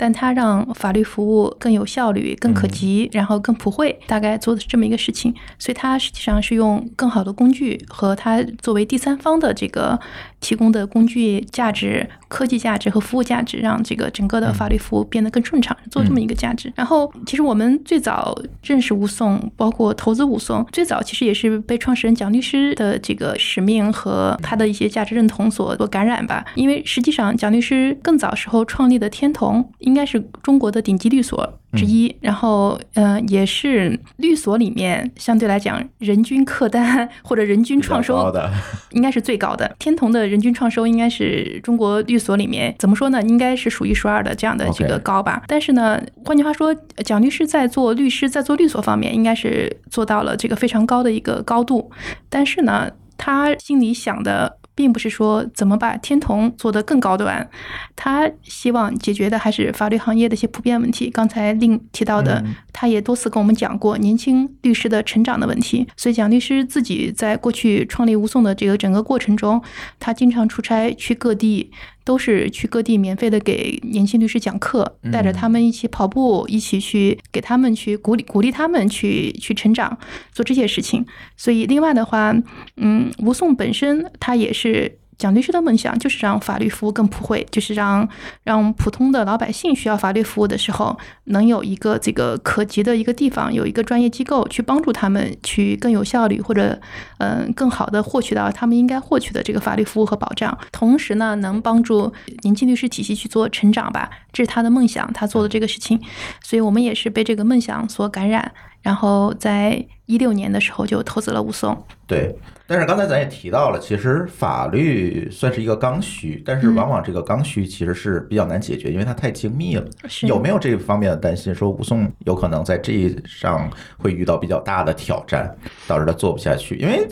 但它让法律服务更有效率、更可及，然后更普惠，大概做的是这么一个事情。所以它实际上是用更好的工具和它作为第三方的这个提供的工具价值、科技价值和服务价值，让这个整个的法律服务变得更顺畅，做这么一个价值。然后，其实我们最早认识吴松，包括投资吴松，最早其实也是被创始人蒋律师的这个使命和他的一些价值认同所所感染吧。因为实际上蒋律师更早时候创立的天童。应该是中国的顶级律所之一，然后，呃，也是律所里面相对来讲人均客单或者人均创收 应该是最高的。天童的人均创收应该是中国律所里面怎么说呢？应该是数一数二的这样的这个高吧。但是呢，换句话说，蒋律师在做律师，在做律所方面，应该是做到了这个非常高的一个高度。但是呢，他心里想的。并不是说怎么把天童做得更高端，他希望解决的还是法律行业的一些普遍问题。刚才另提到的，他也多次跟我们讲过年轻律师的成长的问题。所以蒋律师自己在过去创立吴送的这个整个过程中，他经常出差去各地。都是去各地免费的给年轻律师讲课，带着他们一起跑步，一起去给他们去鼓励鼓励他们去去成长，做这些事情。所以，另外的话，嗯，吴颂本身他也是。蒋律师的梦想就是让法律服务更普惠，就是让让普通的老百姓需要法律服务的时候，能有一个这个可及的一个地方，有一个专业机构去帮助他们去更有效率或者嗯更好的获取到他们应该获取的这个法律服务和保障。同时呢，能帮助年轻律师体系去做成长吧，这是他的梦想，他做的这个事情。所以我们也是被这个梦想所感染，然后在一六年的时候就投资了武松。对。但是刚才咱也提到了，其实法律算是一个刚需，但是往往这个刚需其实是比较难解决，因为它太精密了。有没有这方面的担心？说吴颂有可能在这上会遇到比较大的挑战，导致他做不下去？因为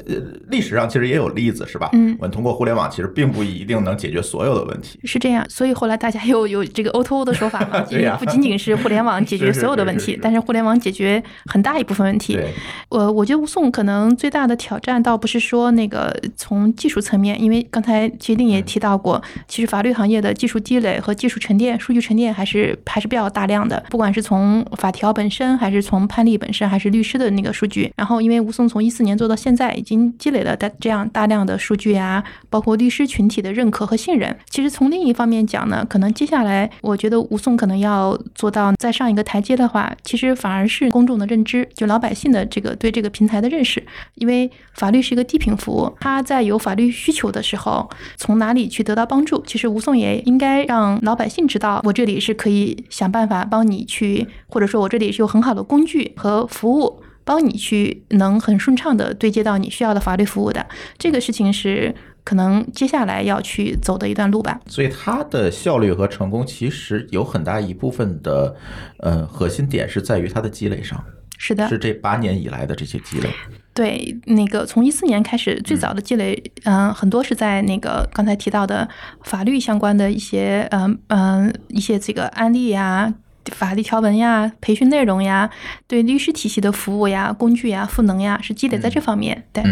历史上其实也有例子，是吧？嗯，我们通过互联网其实并不一定能解决所有的问题。是这样，所以后来大家又有这个 O2O 的说法嘛？对呀，不仅仅是互联网解决所有的问题，但是互联网解决很大一部分问题。对，我我觉得吴颂可能最大的挑战倒不是说那个。从技术层面，因为刚才杰定也提到过，其实法律行业的技术积累和技术沉淀、数据沉淀还是还是比较大量的。不管是从法条本身，还是从判例本身，还是律师的那个数据。然后，因为吴松从一四年做到现在，已经积累了大这样大量的数据啊，包括律师群体的认可和信任。其实从另一方面讲呢，可能接下来我觉得吴松可能要做到再上一个台阶的话，其实反而是公众的认知，就老百姓的这个对这个平台的认识。因为法律是一个低频服务，他在有法律需求的时候，从哪里去得到帮助？其实吴颂也应该让老百姓知道，我这里是可以想办法帮你去，或者说我这里是有很好的工具和服务，帮你去能很顺畅的对接到你需要的法律服务的。这个事情是可能接下来要去走的一段路吧。所以它的效率和成功，其实有很大一部分的，呃，核心点是在于它的积累上。是的，是这八年以来的这些积累。对，那个从一四年开始，最早的积累，嗯，很多是在那个刚才提到的法律相关的一些，嗯嗯，一些这个案例呀、法律条文呀、培训内容呀、对律师体系的服务呀、工具呀、赋能呀，是积累在这方面。对。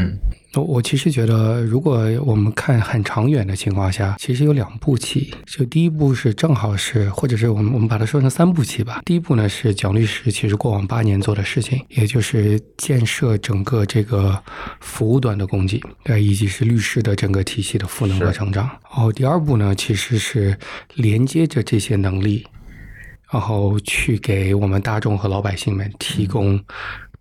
我我其实觉得，如果我们看很长远的情况下，其实有两步棋。就第一步是正好是，或者是我们我们把它说成三步棋吧。第一步呢是蒋律师其实过往八年做的事情，也就是建设整个这个服务端的供给，对，以及是律师的整个体系的赋能和成长。然后第二步呢，其实是连接着这些能力，然后去给我们大众和老百姓们提供。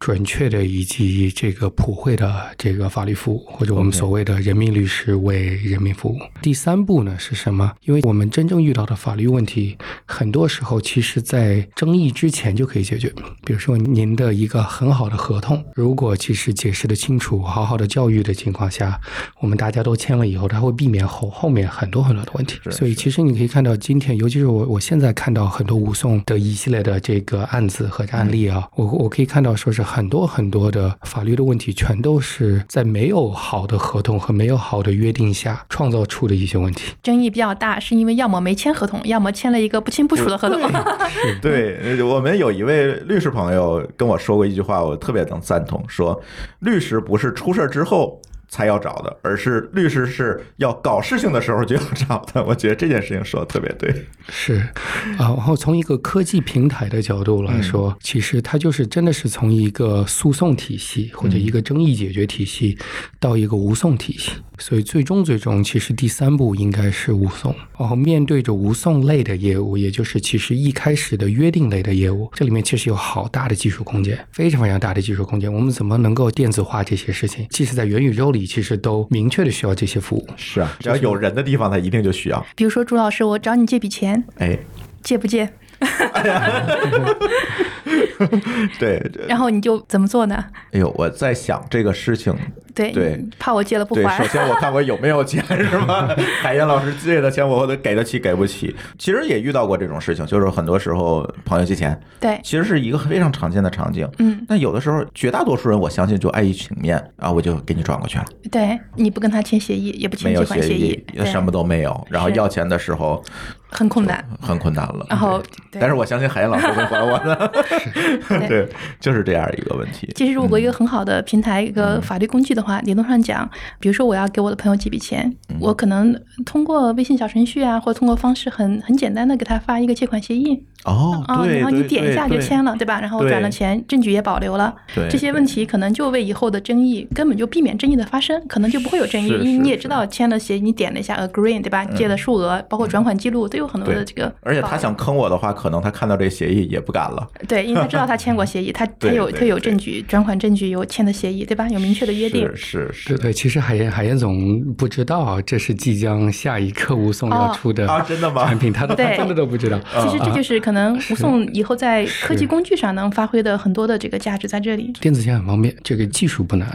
准确的以及这个普惠的这个法律服务，或者我们所谓的人民律师为人民服务。第三步呢是什么？因为我们真正遇到的法律问题，很多时候其实在争议之前就可以解决。比如说您的一个很好的合同，如果其实解释的清楚、好好的教育的情况下，我们大家都签了以后，它会避免后后面很多很多的问题。所以其实你可以看到，今天尤其是我我现在看到很多吴颂的一系列的这个案子和案例啊，我我可以看到说是。很多很多的法律的问题，全都是在没有好的合同和没有好的约定下创造出的一些问题。争议比较大，是因为要么没签合同，要么签了一个不清不楚的合同。对，呃我们有一位律师朋友跟我说过一句话，我特别能赞同，说律师不是出事儿之后。才要找的，而是律师是要搞事情的时候就要找的。我觉得这件事情说的特别对。是，啊，然后从一个科技平台的角度来说，其实它就是真的是从一个诉讼体系或者一个争议解决体系到一个无讼体系，所以最终最终其实第三步应该是无讼。然后面对着无讼类的业务，也就是其实一开始的约定类的业务，这里面其实有好大的技术空间，非常非常大的技术空间。我们怎么能够电子化这些事情？即使在元宇宙里，其实都明确的需要这些服务。是啊，只要有人的地方，他一定就需要。比如说，朱老师，我找你借笔钱，哎，借不借？对，然后你就怎么做呢？哎呦，我在想这个事情。对对，怕我借了不，还首。先我看我有没有钱是吧？海燕老师借的钱我得给得起给不起。其实也遇到过这种事情，就是很多时候朋友借钱，对，其实是一个非常常见的场景。嗯，那有的时候绝大多数人我相信就碍于情面，然后我就给你转过去了，对，你不跟他签协议，也不签借款协议，什么都没有，然后要钱的时候很困难。很困难了。然后但是我相信海燕老师会还我的。对。对，就是这样一个问题。其实，如果一个很好的平台、一嗯。个法律工具的话，理论上讲，比如说我要给我的朋友借笔钱，嗯。我可能通过微信小程序啊，或者通过方式很很简单的给他发一个借款协议。哦，啊，对，然后你点一下就签了，对吧？然后转了钱，证据也保留了，对这些问题可能就为以后的争议根本就避免争议的发生，可能就不会有争议，是是是嗯因为你也知道签了协议，你点了一下 agree，对吧？借的数额，包括转款记录都有很多的这个，而且他想坑我的话，可能他看到这协议也不敢了。对，因为他知道他签过协议，他 他有他有证据，转款证据有签的协议，对吧？有明确的约定。是是是。对对，其实海燕海燕总不知道啊，这是即将下一刻吴宋要哦出的 啊真的吗产品，他都他真的都不知道。其实这就是可能吴宋以后在科技工具上能发挥的很多的这个价值在这里。电子签很方便，这个技术不难。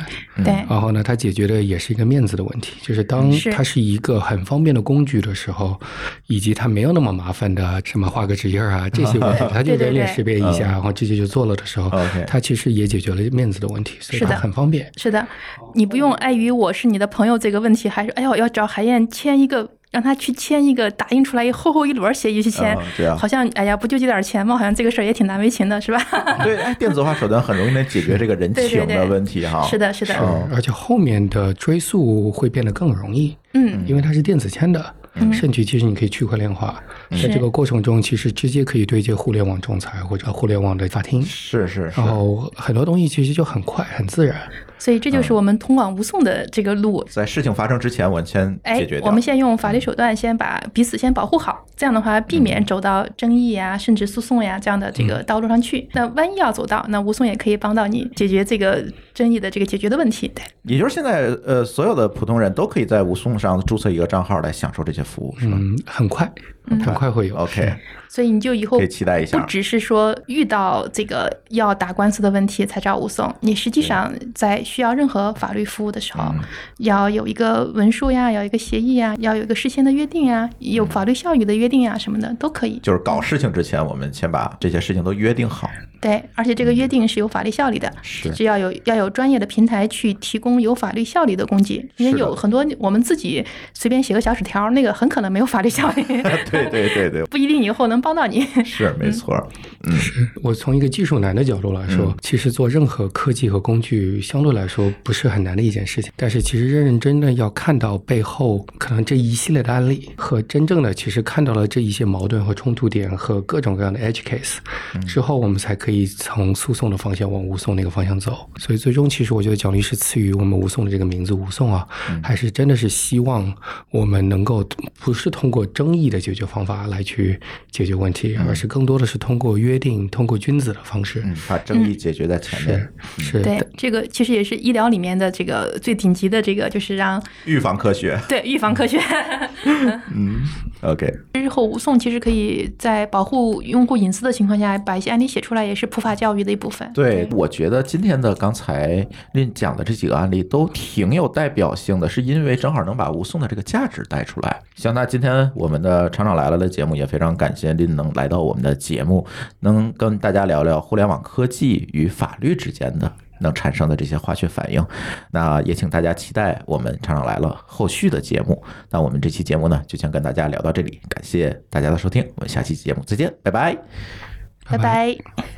对，然后呢，它解决的也是一个面子的问题，就是当是它是一个很方便的工具的时候，以及它没有那么麻烦的什么画个指印儿啊 这些问题，他就人脸识别一下，嗯然后直接就做了的时候它其实也解决了面子的问题，所以它是的很方便。是的，你不用碍于我是你的朋友这个问题，还是哎呦要找海燕签一个，让他去签一个打印出来一厚厚一摞协议去签好像哎呀不就这点钱吗？好像这个事儿也挺难为情的，是吧？对，哎，电子化手段很容易能解决这个人情 的问题哈。是的，是的，嗯而且后面的追溯会变得更容易，嗯，因为它是电子签的。嗯。甚至其实你可以区块链化，在这个过程中，其实直接可以对接互联网仲裁或者互联网的法庭，是是是然。后很多东西其实就很快很自然。所以这就是我们通往无宋的这个路。在事情发生之前，我先哎解决，掉。我们先用法律手段先把彼此先保护好，这样的话避免走到争议呀、甚至诉讼呀这样的这个道路上去。那万一要走到，那无宋也可以帮到你解决这个争议的这个解决的问题。对，也就是现在，呃，所有的普通人都可以在无宋上注册一个账号来享受这些服务，是吧嗯，很快，很快会有。？OK，所以你就以后可以期待一下。不只是说遇到这个要打官司的问题才找吴松，你实际上在需要任何法律服务的时候，嗯。要有一个文书呀，要有一个协议呀，要有一个事先的约定呀，有法律效益的约定呀什么的都可以。就是搞事情之前，我们先把这些事情都约定好。对，而且这个约定是有法律效力的，是。只要有要有专业的平台去提供有法律效力的工具，因为有很多我们自己随便写个小纸条，那个很可能没有法律效力，对对对对，不一定以后能帮到你。是没错。嗯，我从一个技术男的角度来说，其实做任何科技和工具相对来说不是很难的一件事情。但是其实认认真的要看到背后可能这一系列的案例，和真正的其实看到了这一些矛盾和冲突点和各种各样的 edge case 之后，我们才可以从诉讼的方向往无讼那个方向走。所以最终，其实我觉得蒋律师赐予我们无讼的这个名字“无讼”啊，还是真的是希望我们能够不是通过争议的解决方法来去解决问题，而是更多的是通过约定、通过君子的方式。嗯，把争议解决在前面。是是，对，这个其实也是医疗里面的这个最顶级的这个，就是让预防科学。对预防科学。嗯，OK。日后吴颂其实可以在保护用户隐私的情况下，把一些案例写出来，也是普法教育的一部分。对，我觉得今天的刚才您讲的这几个案例都挺有代表性的，是因为正好能把吴颂的这个价值带出来。行，那今天我们的厂长来了的节目也非常感谢林能来到我们的节目，能跟大家聊聊互联网科技与法律之间的。能产生的这些化学反应，那也请大家期待我们厂长来了后续的节目。那我们这期节目呢，就先跟大家聊到这里，感谢大家的收听，我们下期节目再见，拜拜，拜拜。